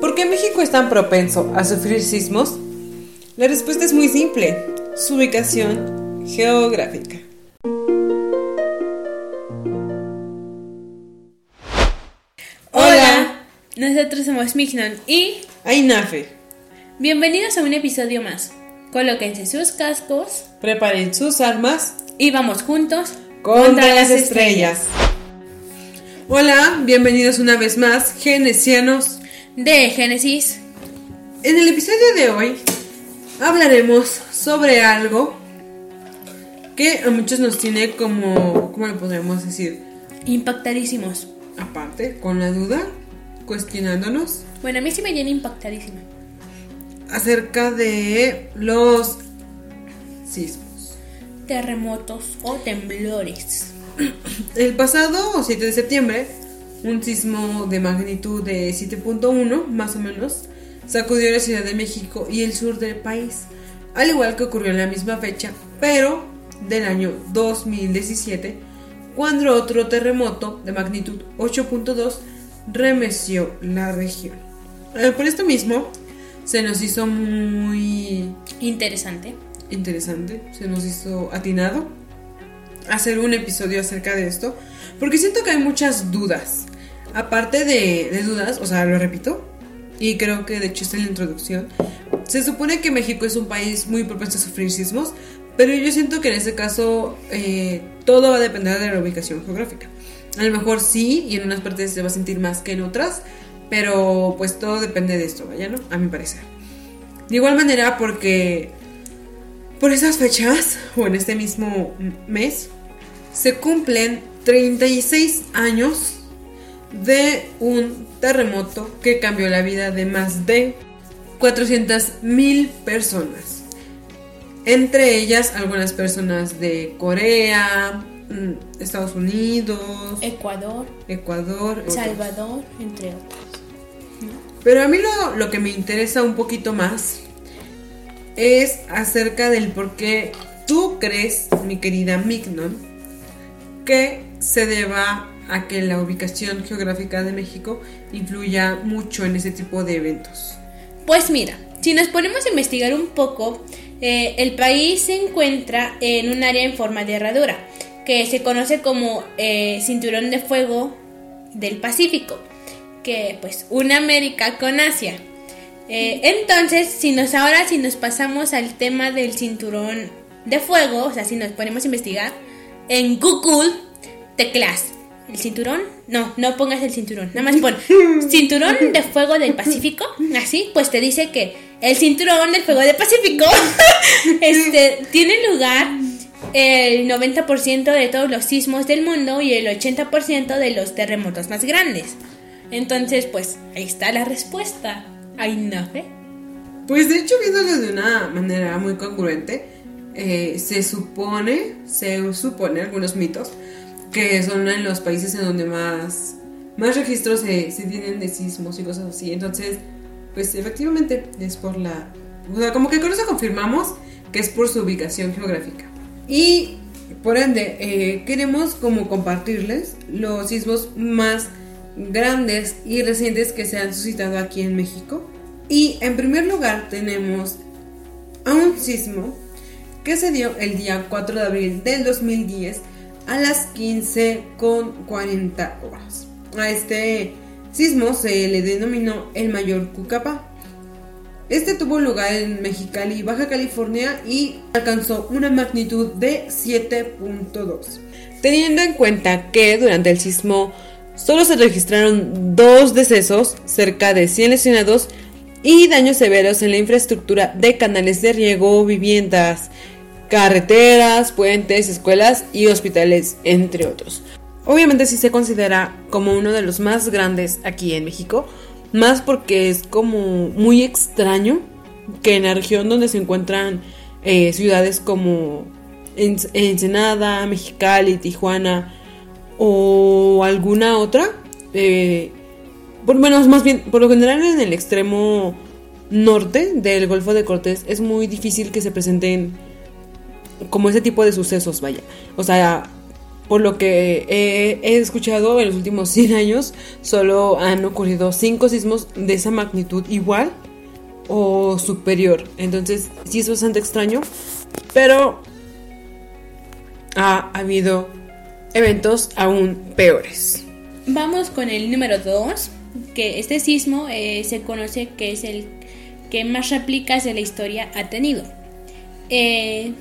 ¿Por qué México es tan propenso a sufrir sismos? La respuesta es muy simple, su ubicación geográfica. Hola, nosotros somos Mignon y Ainafe, bienvenidos a un episodio más. Colóquense sus cascos preparen sus armas y vamos juntos contra las estrellas. Hola, bienvenidos una vez más, genesianos. de Génesis. En el episodio de hoy hablaremos sobre algo que a muchos nos tiene como, ¿cómo lo podríamos decir? Impactadísimos. Aparte, con la duda, cuestionándonos Bueno, a mí sí me tiene impactadísima. acerca de los sismos. Terremotos o temblores. El pasado 7 de septiembre, un sismo de magnitud de 7.1, más o menos, sacudió la Ciudad de México y el sur del país, al igual que ocurrió en la misma fecha, pero del año 2017, cuando otro terremoto de magnitud 8.2 remeció la región. Eh, Por esto mismo, se nos hizo muy Interesante. interesante, se nos hizo atinado hacer un episodio acerca de esto, porque siento que hay muchas dudas. Aparte de, dudas, o sea, lo repito, y creo que de hecho está en la introducción, se supone que México es un país muy propenso a sufrir sismos, pero yo siento que en este caso eh, todo va a depender de la ubicación geográfica. A lo mejor sí, y en unas partes se va a sentir más que en otras, pero pues todo depende de esto, vaya, ¿no? A mi parecer. De igual manera, porque por esas fechas, o en este mismo mes, se cumplen 36 años de un terremoto que cambió la vida de más de 400 mil personas. Entre ellas, algunas personas de Corea, mm, Estados Unidos, Ecuador, Ecuador, otros. Salvador, entre otros. Pero a mí lo, lo que me interesa un poquito más es acerca del por qué tú crees, mi querida Mignon, que se deba a que la ubicación geográfica de México influya mucho en ese tipo de eventos. Pues mira, si nos ponemos a investigar un poco, eh, el país se encuentra en un área en forma de herradura, que se conoce como eh, Cinturón de Fuego del Pacífico, que pues une América con Asia. Eh, entonces, si nos ahora si nos pasamos al tema del cinturón de fuego, o sea, si nos ponemos a investigar en Google, teclas el cinturón, no, no pongas el cinturón, nada más pon cinturón de fuego del Pacífico, así, pues te dice que el cinturón del fuego del Pacífico este, tiene lugar el 90% de todos los sismos del mundo y el 80% de los terremotos más grandes. Entonces, pues ahí está la respuesta. Ay, no, ¿eh? Pues de hecho, viéndolo de una manera muy congruente, eh, se supone, se supone algunos mitos, que son en los países en donde más, más registros se, se tienen de sismos y cosas así. Entonces, pues efectivamente es por la... O sea, como que con eso confirmamos que es por su ubicación geográfica. Y por ende, eh, queremos como compartirles los sismos más grandes y recientes que se han suscitado aquí en México. Y en primer lugar tenemos a un sismo que se dio el día 4 de abril del 2010 a las 15 con 40 horas. A este sismo se le denominó el mayor Cucapá. Este tuvo lugar en Mexicali, Baja California y alcanzó una magnitud de 7.2. Teniendo en cuenta que durante el sismo solo se registraron dos decesos, cerca de 100 lesionados y daños severos en la infraestructura de canales de riego, viviendas, carreteras, puentes, escuelas y hospitales, entre otros. Obviamente sí se considera como uno de los más grandes aquí en México, más porque es como muy extraño que en la región donde se encuentran eh, ciudades como En- Ensenada, Mexicali, Tijuana o alguna otra, eh, por, más bien, por lo general en el extremo norte del Golfo de Cortés es muy difícil que se presenten como ese tipo de sucesos, vaya. O sea, por lo que he, escuchado en los últimos 100 años, solo han ocurrido 5 sismos de esa magnitud igual o superior. Entonces, sí es bastante extraño, pero ha habido eventos aún peores. Vamos con el número 2, que este sismo eh, se conoce que es el que más réplicas de la historia ha tenido. Eh,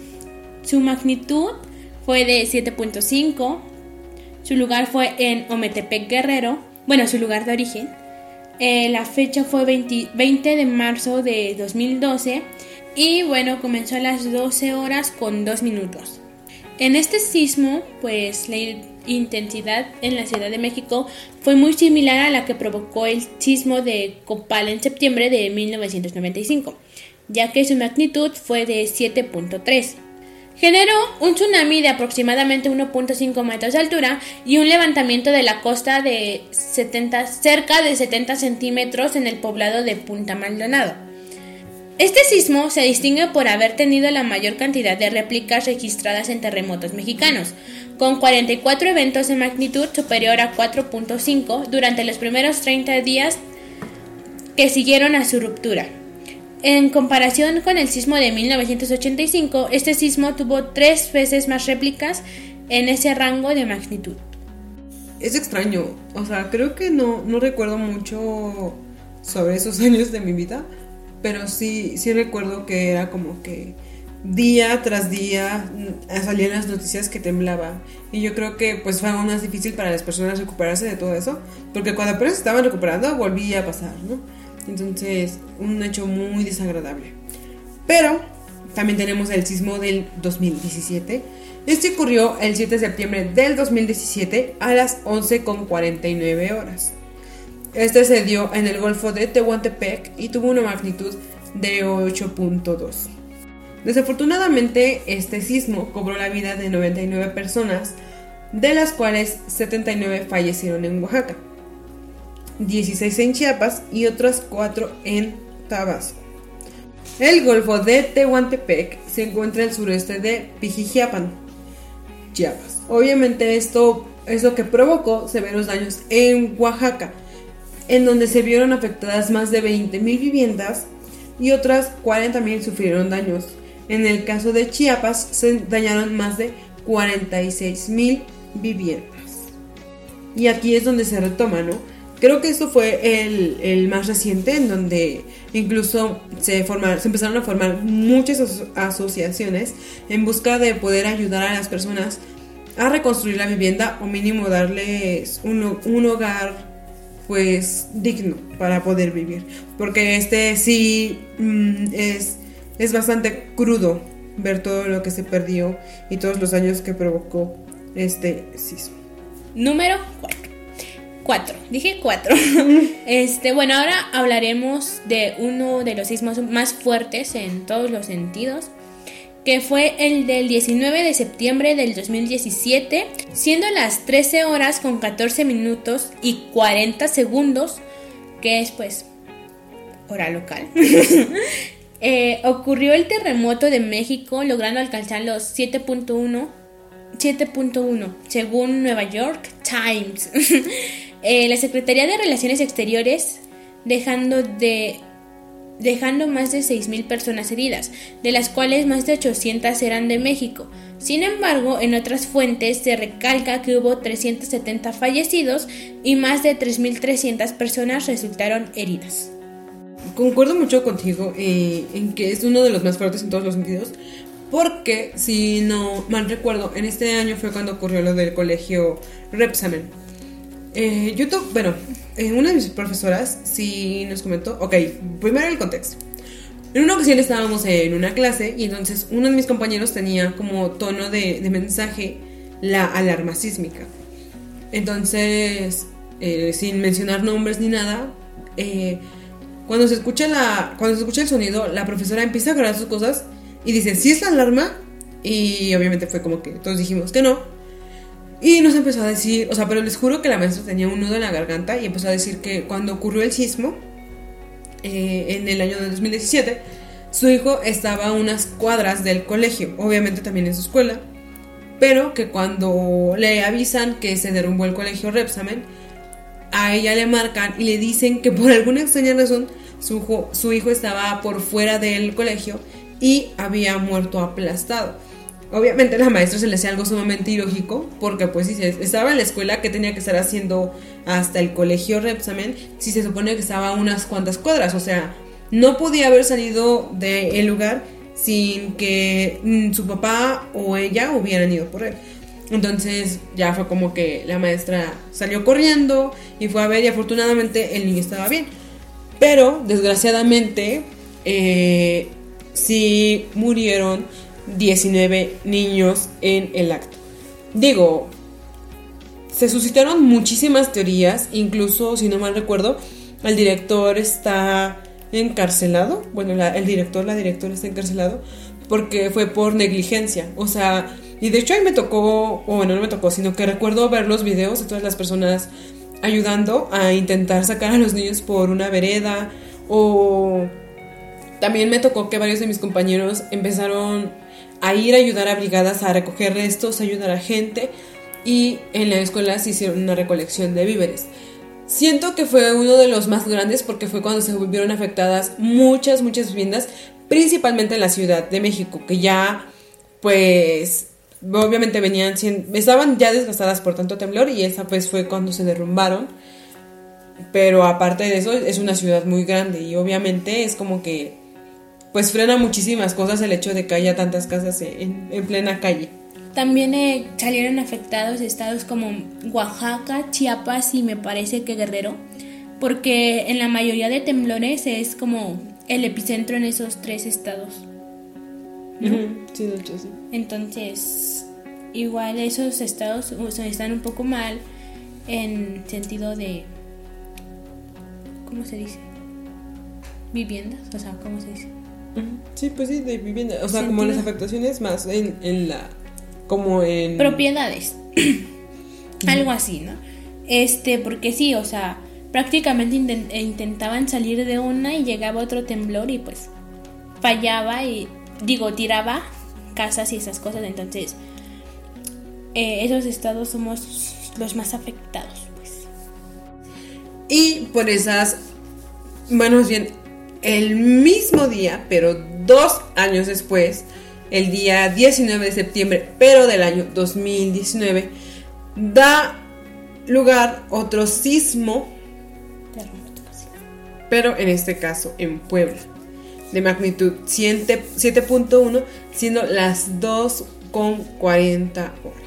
su magnitud fue de 7.5. Su lugar fue en Ometepec Guerrero. Bueno, su lugar de origen. Eh, la fecha fue 20, 20, de marzo de 2012. Y bueno, comenzó a las 12 horas con 2 minutos. En este sismo, pues la intensidad en la Ciudad de México fue muy similar a la que provocó el sismo de Copal en septiembre de 1995, ya que su magnitud fue de 7.3. Generó un tsunami de aproximadamente 1.5 metros de altura y un levantamiento de la costa de 70, cerca de 70 centímetros en el poblado de Punta Maldonado. Este sismo se distingue por haber tenido la mayor cantidad de réplicas registradas en terremotos mexicanos, con 44 eventos de magnitud superior a 4.5 durante los primeros 30 días que siguieron a su ruptura. En comparación con el sismo de 1985, este sismo tuvo tres veces más réplicas en ese rango de magnitud. Es extraño, o sea, creo que no, no recuerdo mucho sobre esos años de mi vida, pero sí, sí recuerdo que era como que día tras día mm, salían las noticias que temblaba. Y yo creo que pues fue aún más difícil para las personas recuperarse de todo eso, porque cuando apenas estaban recuperando volvía a pasar, ¿no? Entonces, un hecho muy desagradable. Pero también tenemos el sismo del 2017. Este ocurrió el 7 de septiembre del 2017 a las 11.49 horas. Este se dio en el Golfo de Tehuantepec y tuvo una magnitud de 8.2. Desafortunadamente, este sismo cobró la vida de 99 personas, de las cuales 79 fallecieron en Oaxaca. 16 en Chiapas y otras 4 en Tabasco. El Golfo de Tehuantepec se encuentra al sureste de Pijijiapan, Chiapas. Obviamente esto es lo que provocó severos daños en Oaxaca, en donde se vieron afectadas más de 20.000 viviendas y otras 40.000 sufrieron daños. En el caso de Chiapas se dañaron más de 46.000 viviendas. Y aquí es donde se retoma, ¿no? Creo que esto fue el, más reciente, en donde incluso se, se empezaron a formar muchas asociaciones en busca de poder ayudar a las personas a reconstruir la vivienda o mínimo darles un, hogar pues digno para poder vivir. Porque este sí mm, es, es bastante crudo ver todo lo que se perdió y todos los años que provocó este sismo. Número 4. Cuatro, dije cuatro. este, bueno, ahora hablaremos de uno de los sismos más fuertes en todos los sentidos, que fue el del 19 de septiembre del 2017, siendo las 13 horas con 14 minutos y 40 segundos, que es pues hora local. Eh, ocurrió el terremoto de México logrando alcanzar los 7.1 7.1 según Nueva York Times. Eh, la Secretaría de Relaciones Exteriores dejando de dejando más de 6.000 personas heridas, de las cuales más de 800 eran de México. Sin embargo, en otras fuentes se recalca que hubo 370 fallecidos y más de 3.300 personas resultaron heridas. Concuerdo mucho contigo eh, en que es uno de los más fuertes en todos los sentidos, porque si no mal recuerdo, en este año fue cuando ocurrió lo del colegio Repsamen eh, YouTube, bueno, eh, una de mis profesoras sí nos comentó, ok, primero el contexto. En una ocasión estábamos en una clase y entonces uno de mis compañeros tenía como tono de, mensaje la alarma sísmica. Entonces, eh, sin mencionar nombres ni nada, cuando, se escucha la, cuando se escucha el sonido, la profesora empieza a grabar sus cosas y dice, ¿sí es la alarma? Y obviamente fue como que todos dijimos que no. Y nos empezó a decir, o sea, pero les juro que la maestra tenía un nudo en la garganta y empezó a decir que cuando ocurrió el sismo, eh, en el año de 2017, su hijo estaba a unas cuadras del colegio, obviamente también en su escuela, pero que cuando le avisan que se derrumbó el colegio Repsamen, a ella le marcan y le dicen que por alguna extraña razón su su hijo estaba por fuera del colegio y había muerto aplastado. Obviamente la maestra se le hacía algo sumamente ilógico, porque pues si estaba en la escuela, ¿qué tenía que estar haciendo hasta el colegio Repsamen? Si se supone que estaba unas cuantas cuadras, o sea, no podía haber salido del lugar sin que mm, su papá o ella hubieran ido por él. Entonces ya fue como que la maestra salió corriendo y fue a ver y afortunadamente el niño estaba bien. Pero desgraciadamente eh, sí murieron 19 niños en el acto. Digo, se suscitaron muchísimas teorías, incluso si no mal recuerdo, el director está encarcelado, bueno, el director, la directora está encarcelado porque fue por negligencia, o sea, y de hecho ahí me tocó, o bueno, no me tocó, sino que recuerdo ver los videos de todas las personas ayudando a intentar sacar a los niños por una vereda, o también me tocó que varios de mis compañeros empezaron a ir a ayudar a brigadas a recoger restos, a ayudar a gente, y en la escuela se hicieron una recolección de víveres. Siento que fue uno de los más grandes porque fue cuando se vieron afectadas muchas, muchas viviendas, principalmente en la Ciudad de México, que ya, pues, obviamente venían, estaban ya desgastadas por tanto temblor y esa pues fue cuando se derrumbaron. Pero aparte de eso, es una ciudad muy grande y obviamente es como que, pues frena muchísimas cosas el hecho de que haya tantas casas en plena calle. También eh, salieron afectados estados como Oaxaca, Chiapas y me parece que Guerrero, porque en la mayoría de temblores es como el epicentro en esos tres estados. Sí, de hecho sí. Entonces, igual esos estados están un poco mal en sentido de... ¿Cómo se dice? Viviendas, o sea, ¿cómo se dice? Sí, pues sí, de vivienda. O sea, como las afectaciones más en, en la como en... Propiedades. Algo así, ¿no? Este, porque sí, o sea, prácticamente intentaban salir de una y llegaba otro temblor y pues fallaba y, digo, tiraba casas y esas cosas. Entonces, eh, esos estados somos los más afectados, pues. Y por esas, bueno, bien, el mismo día, pero dos años después, el día 19 de septiembre, pero del año 2019, da lugar otro sismo, pero en este caso en Puebla, de magnitud 7.1, siendo las 2 con 40 horas.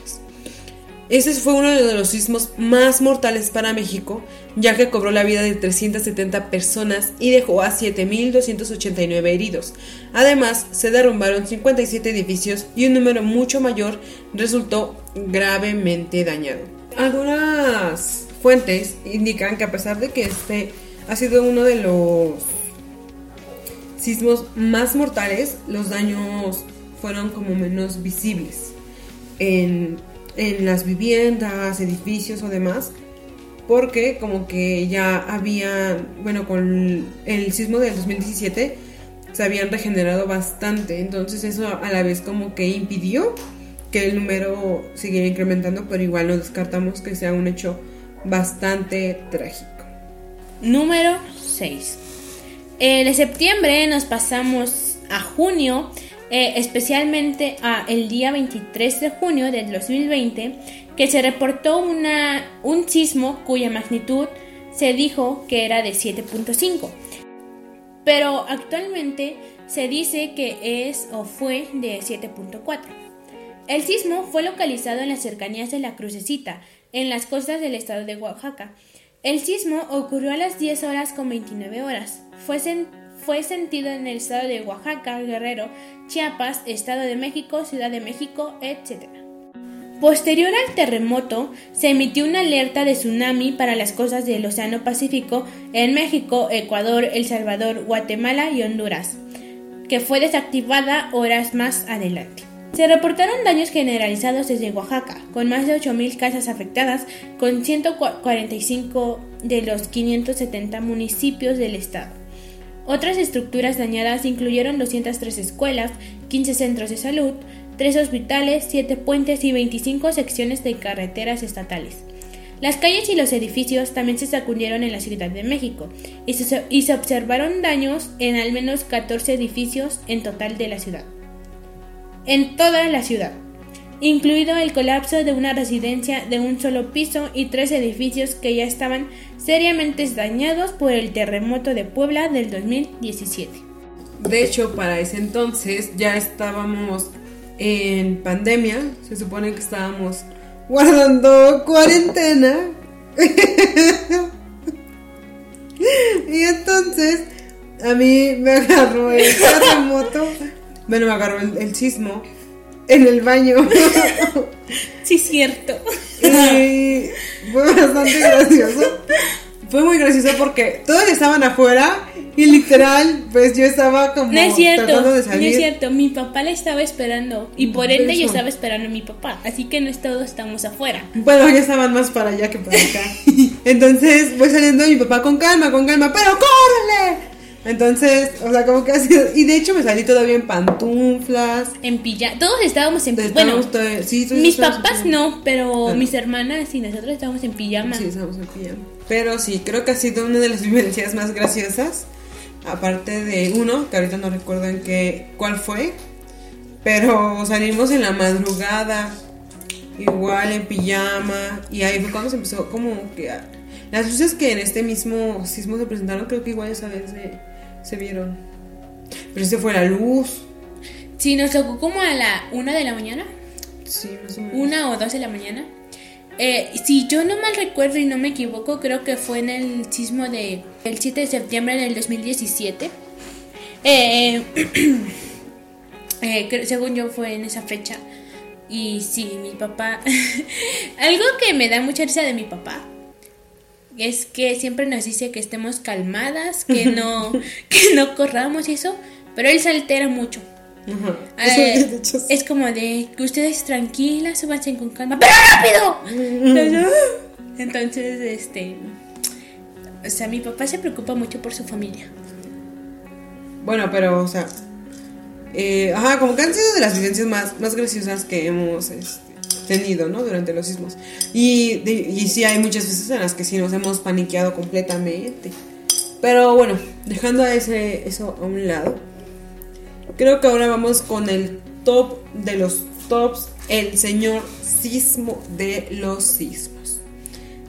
Ese fue uno de los sismos más mortales para México, ya que cobró la vida de 370 personas y dejó a 7.289 heridos. Además, se derrumbaron 57 edificios y un número mucho mayor resultó gravemente dañado. Algunas fuentes indican que a pesar de que este ha sido uno de los sismos más mortales, los daños fueron como menos visibles en en las viviendas, edificios o demás, porque como que ya habían, bueno, con el sismo del 2017 se habían regenerado bastante, entonces eso a la vez como que impidió que el número siguiera incrementando, pero igual no descartamos que sea un hecho bastante trágico. Número 6. de septiembre nos pasamos a junio eh, especialmente a el día 23 de junio del 2020, que se reportó una, un sismo cuya magnitud se dijo que era de 7.5. Pero actualmente se dice que es o fue de 7.4. El sismo fue localizado en las cercanías de la Crucecita, en las costas del estado de Oaxaca. El sismo ocurrió a las 10 horas con 29 horas. Fue, fue sentido en el estado de Oaxaca, Guerrero, Chiapas, Estado de México, Ciudad de México, etc. Posterior al terremoto, se emitió una alerta de tsunami para las costas del Océano Pacífico en México, Ecuador, El Salvador, Guatemala y Honduras, que fue desactivada horas más adelante. Se reportaron daños generalizados desde Oaxaca, con más de 8.000 casas afectadas, con 145 de los 570 municipios del estado. Otras estructuras dañadas incluyeron 203 escuelas, 15 centros de salud, tres hospitales, siete puentes y 25 secciones de carreteras estatales. Las calles y los edificios también se sacudieron en la Ciudad de México y se, y se observaron daños en al menos 14 edificios en total de la ciudad. En toda la ciudad, incluido el colapso de una residencia de un solo piso y tres edificios que ya estaban seriamente dañados por el terremoto de Puebla del 2017. De hecho, para ese entonces ya estábamos en pandemia, se supone que estábamos guardando cuarentena. y entonces a mí me agarró el terremoto, bueno, me agarró el, sismo en el baño. Sí, cierto. Y fue bastante gracioso. Fue muy gracioso porque todos estaban afuera y literal, pues yo estaba como no es cierto, tratando de salir. No es cierto, mi papá la estaba esperando y por ende yo estaba esperando a mi papá, así que no todos estamos afuera. Bueno, ya estaban más para allá que para acá. Entonces voy saliendo y mi papá con calma, con calma, pero córrele. Entonces, o sea, como que así. Y de hecho me salí todavía en pantuflas. En pijama. Todos estábamos en pijama. Bueno, sí, mis papás no, pero mis hermanas y nosotros estábamos en pijama. Sí, estábamos en pijama. Pero sí, creo que ha sido una de las vivencias más graciosas aparte de uno, que ahorita no recuerdo en qué, cuál fue, pero salimos en la madrugada, igual en pijama, y ahí fue cuando se empezó como que... las luces que en este mismo sismo se presentaron, creo que igual esa vez se, se vieron. Pero ese fue la luz. Sí, nos tocó como a la una de la mañana. Sí, más o menos. Una o dos de la mañana. Eh, si yo no mal recuerdo y no me equivoco, creo que fue en el sismo de el 7 de septiembre del 2017. Eh, eh según yo fue en esa fecha. Y sí, mi papá... Algo que me da mucha risa de mi papá es que siempre nos dice que estemos calmadas, que no, que no corramos y eso, pero él se altera mucho. Eh, es como de que ustedes tranquilas, súbanse con calma, ¡pero rápido! Entonces, este. O sea, mi papá se preocupa mucho por su familia. Bueno, pero, o sea. Eh, ajá, como que han sido de las vivencias más, más graciosas que hemos este, tenido, ¿no? Durante los sismos. Y, y sí, hay muchas veces en las que sí nos hemos paniqueado completamente. Pero bueno, dejando ese, eso a un lado Creo que ahora vamos con el top de los tops, el señor sismo de los sismos.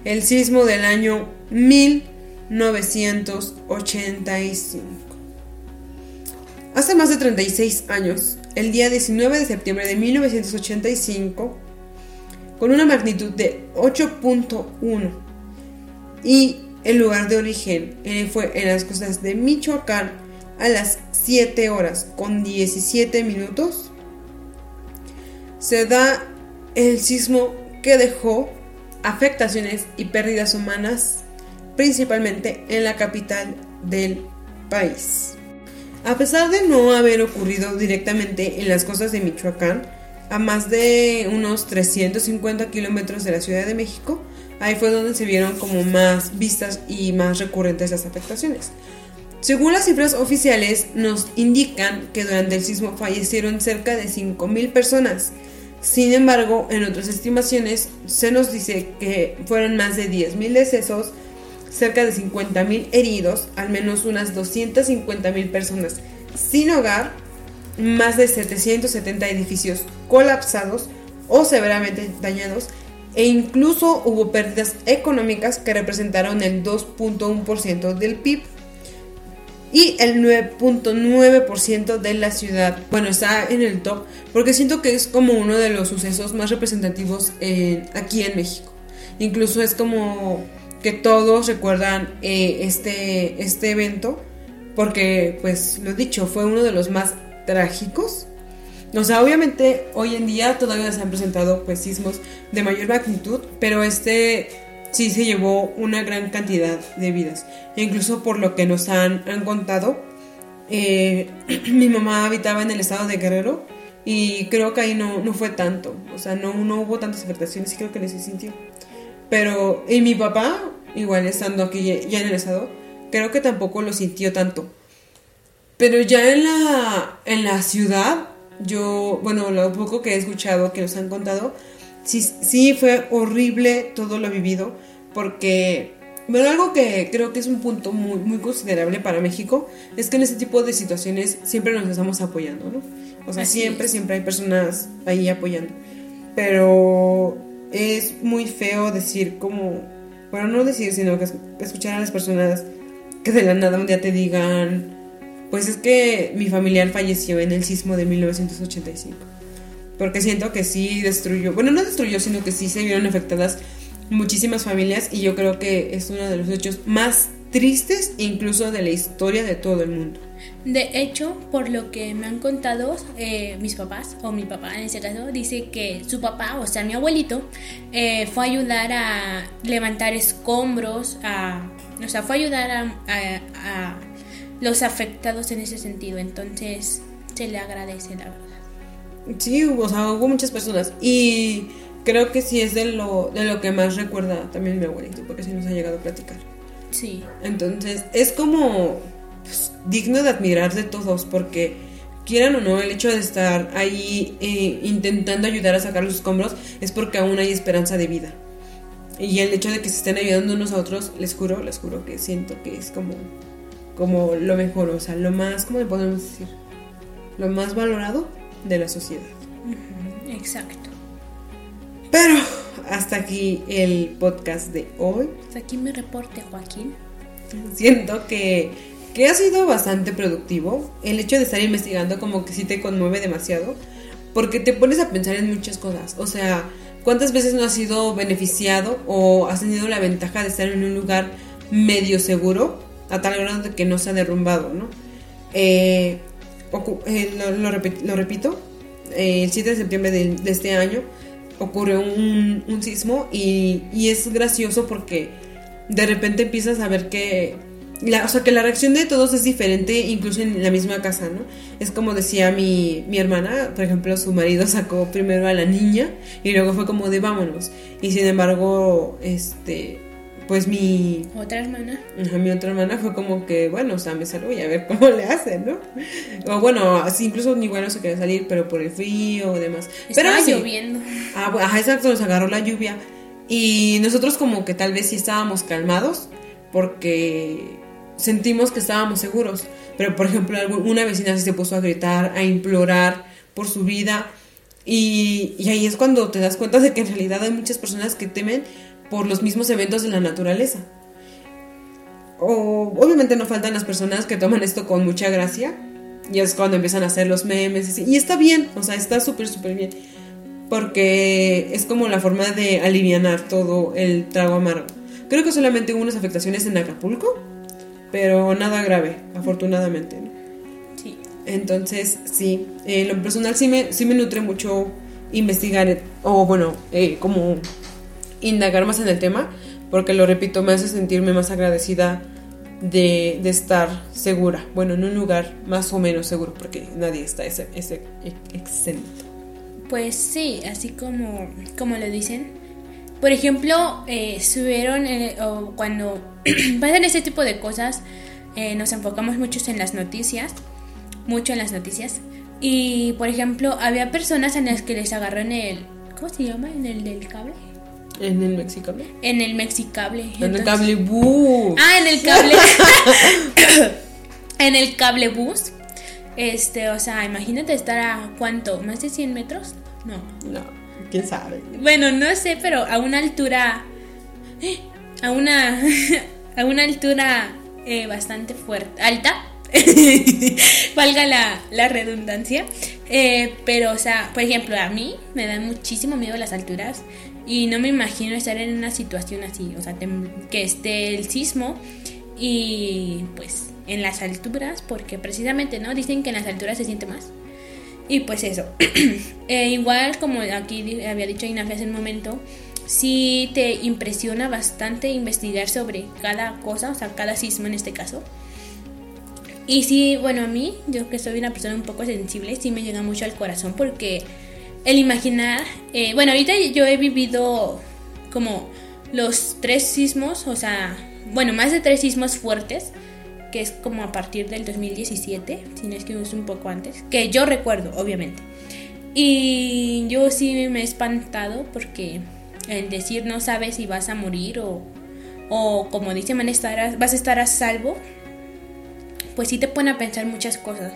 El sismo del año 1985. Hace más de 36 años, el día 19 de septiembre de 1985, con una magnitud de 8.1 y el lugar de origen eh, fue en las costas de Michoacán a las 7 horas con 17 minutos, se da el sismo que dejó afectaciones y pérdidas humanas, principalmente en la capital del país. A pesar de no haber ocurrido directamente en las costas de Michoacán, a más de unos 350 kilómetros de la Ciudad de México, ahí fue donde se vieron como más vistas y más recurrentes las afectaciones. Según las cifras oficiales, nos indican que durante el sismo fallecieron cerca de 5.000 personas. Sin embargo, en otras estimaciones se nos dice que fueron más de 10.000 decesos, cerca de 50.000 heridos, al menos unas 250.000 personas sin hogar, más de 770 edificios colapsados o severamente dañados e incluso hubo pérdidas económicas que representaron el 2.1% del PIB y el 9.9% de la ciudad. Bueno, está en el top porque siento que es como uno de los sucesos más representativos aquí en México. Incluso es como que todos recuerdan eh, este, este evento porque, pues, lo dicho, fue uno de los más trágicos. O sea, obviamente hoy en día todavía se han presentado pues sismos de mayor magnitud, pero este sí se llevó una gran cantidad de vidas. E incluso por lo que nos han, han contado, eh, mi mamá habitaba en el estado de Guerrero y creo que ahí no, no fue tanto. O sea, no, no hubo tantas afectaciones y creo que les sintió. Pero, y mi papá, igual estando aquí ya en el estado, creo que tampoco lo sintió tanto. Pero ya en la, en la ciudad, yo, bueno, lo poco que he escuchado, que nos han contado, sí, sí fue horrible todo lo vivido, porque, bueno, algo que creo que es un punto muy, muy considerable para México, es que en este tipo de situaciones siempre nos estamos apoyando, ¿no? O sea, Así siempre, es. siempre hay personas ahí apoyando. Pero es muy feo decir como, bueno, no decir, sino que es- escuchar a las personas que de la nada un día te digan, pues es que mi familiar falleció en el sismo de 1985. Porque siento que sí destruyó, bueno, no destruyó, sino que sí se vieron afectadas muchísimas familias y yo creo que es uno de los hechos más tristes incluso de la historia de todo el mundo. De hecho, por lo que me han contado eh, mis papás, o mi papá en ese caso, dice que su papá, o sea, mi abuelito, eh, fue a ayudar a levantar escombros, a, o sea, fue a ayudar a, los afectados en ese sentido. Entonces, se le agradece, la verdad. Sí, hubo, o sea, hubo muchas personas y creo que sí es de lo, de lo que más recuerda también mi abuelito, porque sí nos ha llegado a platicar. Sí, Entonces, es como pues, digno de admirar de todos, porque quieran o no, el hecho de estar ahí eh, intentando ayudar a sacar los escombros es porque aún hay esperanza de vida. Y el hecho de que se estén ayudando unos a otros, les juro, les juro que siento que es como, como lo mejor, o sea, lo más, ¿cómo le podemos decir? Lo más valorado de la sociedad. exacto. Pero hasta aquí el podcast de hoy. Hasta aquí mi reporte, Joaquín. Siento que, que ha sido bastante productivo. El hecho de estar investigando como que sí te conmueve demasiado. Porque te pones a pensar en muchas cosas. O sea, ¿cuántas veces no has sido beneficiado o has tenido la ventaja de estar en un lugar medio seguro a tal grado de que no se ha derrumbado, ¿no? Eh, eh, lo, lo repi- lo repito, eh, el 7 de septiembre de, este año ocurrió un, sismo y, y es gracioso porque de repente empiezas a ver que la, o sea, que la reacción de todos es diferente incluso en la misma casa, ¿no? Es como decía mi, mi hermana, por ejemplo, su marido sacó primero a la niña y luego fue como de vámonos. Y sin embargo, este, pues mi, Otra hermana. Ajá, mi otra hermana fue como que, bueno, o sea, me salgo y a ver cómo le hacen, ¿no? O bueno, así incluso ni bueno se quería salir, pero por el frío o demás. pero Estaba sí. lloviendo. Ah, ajá, exacto, nos agarró la lluvia. Y nosotros como que tal vez sí estábamos calmados porque sentimos que estábamos seguros. Pero por ejemplo, una vecina sí se puso a gritar, a implorar por su vida. Y, y ahí es cuando te das cuenta de que en realidad hay muchas personas que temen por los mismos eventos de la naturaleza. O, obviamente no faltan las personas que toman esto con mucha gracia. Y es cuando empiezan a hacer los memes. Y, está bien, o sea, está súper, súper bien. Porque es como la forma de alivianar todo el trago amargo. Creo que solamente hubo unas afectaciones en Acapulco, pero nada grave, afortunadamente. ¿no? Sí. Entonces, sí, en lo personal sí me, sí me nutre mucho investigar, eh, o bueno, eh, como indagar más en el tema, porque lo repito, me hace sentirme más agradecida de, de estar segura. Bueno, en un lugar más o menos seguro, porque nadie está ese, ese, exento. Pues sí, así como, como lo dicen. Por ejemplo, eh, subieron eh, o cuando pasan ese tipo de cosas, eh, nos enfocamos mucho en las noticias, mucho en las noticias. Y por ejemplo, había personas en las que les agarró en el, ¿cómo se llama? En el del cable. En el mexicable. En el mexicable. En el cable bus. Ah, en el cable. en el cable bus. Este, o sea, imagínate estar a cuánto, más de 100 metros. No. No, quién sabe. Bueno, no sé, pero a una altura. A una. A una altura eh, bastante fuerte. Alta. Valga la, la redundancia. Eh, pero, o sea, por ejemplo, a mí me dan muchísimo miedo las alturas. Y no me imagino estar en una situación así. O sea, que esté el sismo. Y pues en las alturas. Porque precisamente, ¿no? Dicen que en las alturas se siente más. Y pues eso. Eh, igual como aquí había dicho Ignacio hace un momento, sí te impresiona bastante investigar sobre cada cosa, o sea, cada sismo en este caso. Y sí, bueno, a mí, yo que soy una persona un poco sensible, sí me llega mucho al corazón porque el imaginar, eh, bueno, ahorita yo he vivido como los tres sismos, o sea, bueno, más de tres sismos fuertes que es como a partir del 2017, si no es que es un poco antes, que yo recuerdo, obviamente. Y yo sí me he espantado porque el decir no sabes si vas a morir o, o como dice Man, vas a estar a salvo, pues sí te pone a pensar muchas cosas.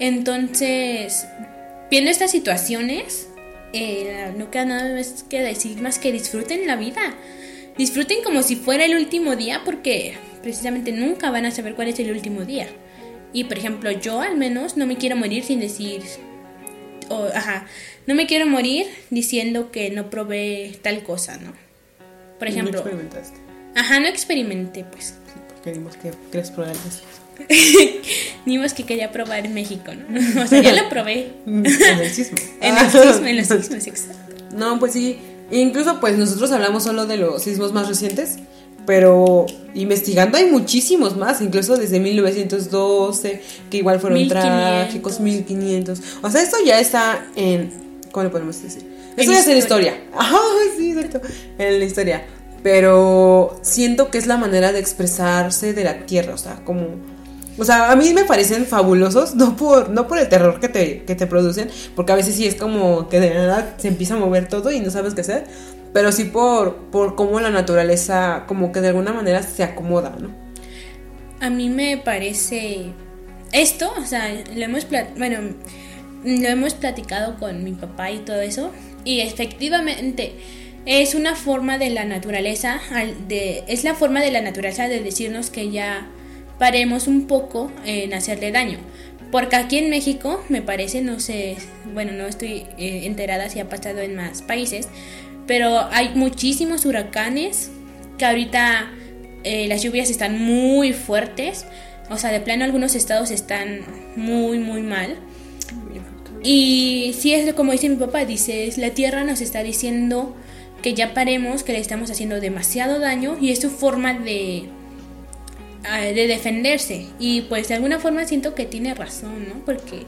Entonces, viendo estas situaciones, eh, no queda nada más que decir más que disfruten la vida. Disfruten como si fuera el último día porque precisamente nunca van a saber cuál es el último día. Y por ejemplo, yo al menos no me quiero morir sin decir, ajá, no me quiero morir diciendo que no probé tal cosa, ¿no? Por ejemplo. No experimentaste. Ajá, no experimenté, pues. Sí, porque dimos que quieres probar Dimos que quería probar en México, ¿no? O sea, ya lo probé. en el sismo. en el sismo, en los sismos, exacto. No, pues sí. Incluso, pues nosotros hablamos solo de los sismos más recientes pero investigando hay muchísimos más, incluso desde 1912, que igual fueron 1500. trágicos, 1500. O sea, esto ya está en. ¿Cómo le podemos decir? Esto ya es en historia. Ajá, sí, exacto. En la historia. Pero siento que es la manera de expresarse de la tierra, o sea, como. O sea, a mí me parecen fabulosos, no por, no por el terror que te, que te producen, porque a veces sí es como que de verdad se empieza a mover todo y no sabes qué hacer, pero sí por, por cómo la naturaleza como que de alguna manera se acomoda, ¿no? A mí me parece esto, o sea, lo hemos, bueno, lo hemos platicado con mi papá y todo eso, y efectivamente es una forma de la naturaleza, de, es la forma de la naturaleza de decirnos que ya paremos un poco en hacerle daño. Porque aquí en México, me parece, no sé, bueno, no estoy eh, enterada si ha pasado en más países, pero hay muchísimos huracanes que ahorita eh, las lluvias están muy fuertes. O sea, de plano algunos estados están muy, muy mal. Y sí es como dice mi papá, dice, la tierra nos está diciendo que ya paremos, que le estamos haciendo demasiado daño y es su forma de, de defenderse. Y pues de alguna forma siento que tiene razón, ¿no? Porque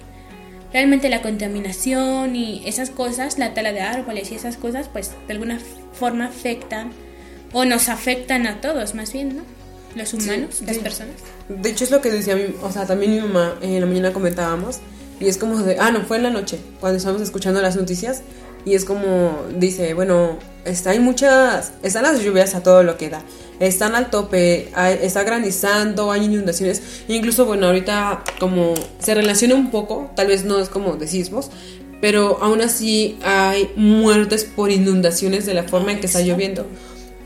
realmente la contaminación y esas cosas, la tala de árboles y esas cosas, pues de alguna forma afectan o nos afectan a todos, más bien, ¿no? Los humanos, las personas. De hecho es lo que decía mi, o sea, también mi mamá en la mañana comentábamos y es como de, ah, no, fue en la noche, cuando estábamos escuchando las noticias y es como dice, bueno, está, hay muchas, están las lluvias a todo lo que da están al tope, está granizando, hay inundaciones, incluso bueno, ahorita como se relaciona un poco, tal vez no es como de sismos, pero aún así hay muertes por inundaciones de la forma en que está lloviendo.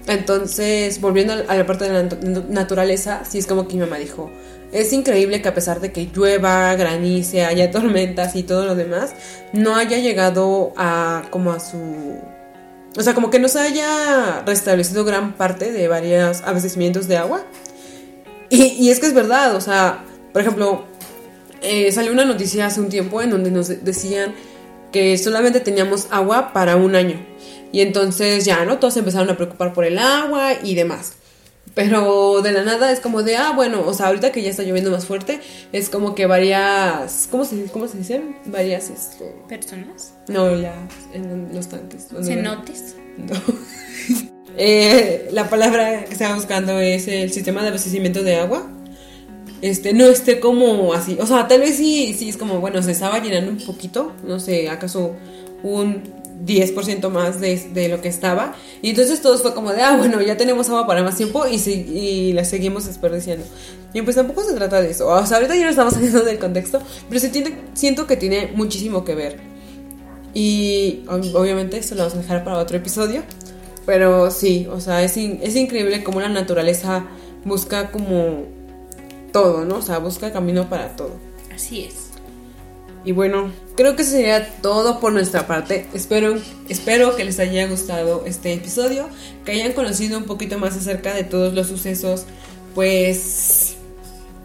Entonces, volviendo a la parte de la naturaleza, sí es como que mi mamá dijo, es increíble que a pesar de que llueva, granice, haya tormentas y todo lo demás, no haya llegado a como a su o sea, como que no se haya restablecido gran parte de varios abastecimientos de agua. Y, es que es verdad, o sea, por ejemplo, eh, salió una noticia hace un tiempo en donde nos decían que solamente teníamos agua para un año. Y entonces ya, ¿no? Todos empezaron a preocupar por el agua y demás. Pero de la nada es como de, ah, bueno, o sea, ahorita que ya está lloviendo más fuerte, es como que varias, ¿cómo se, cómo se dicen? Varias, esto... ¿Personas? No, ya, en los tanques. ¿Cenotes? No. eh, la palabra que estaba buscando es el sistema de abastecimiento de agua. Este, no esté como así, o sea, tal vez sí, sí es como, bueno, se estaba llenando un poquito, no sé, acaso un 10% más de, lo que estaba. Y entonces todos fue como de, ah, bueno, ya tenemos agua para más tiempo y, y la seguimos desperdiciando. Y pues tampoco se trata de eso. O sea, ahorita ya no estamos saliendo del contexto, pero se tiene, siento que tiene muchísimo que ver. Y obviamente esto lo vamos a dejar para otro episodio. Pero sí, o sea, es, es increíble cómo la naturaleza busca como todo, ¿no? O sea, busca camino para todo. Así es. Y bueno, creo que eso sería todo por nuestra parte. Espero, espero que les haya gustado este episodio, que hayan conocido un poquito más acerca de todos los sucesos, pues,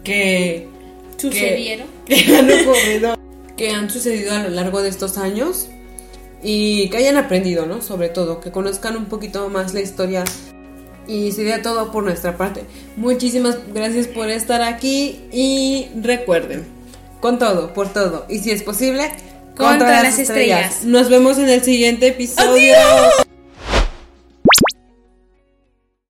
que sucedieron, que, han ocurrido, que han sucedido a lo largo de estos años y que hayan aprendido, ¿no? Sobre todo, que conozcan un poquito más la historia. Y sería todo por nuestra parte. Muchísimas gracias por estar aquí y recuerden con todo, por todo. Y si es posible, contra, las, estrellas. Nos vemos en el siguiente episodio.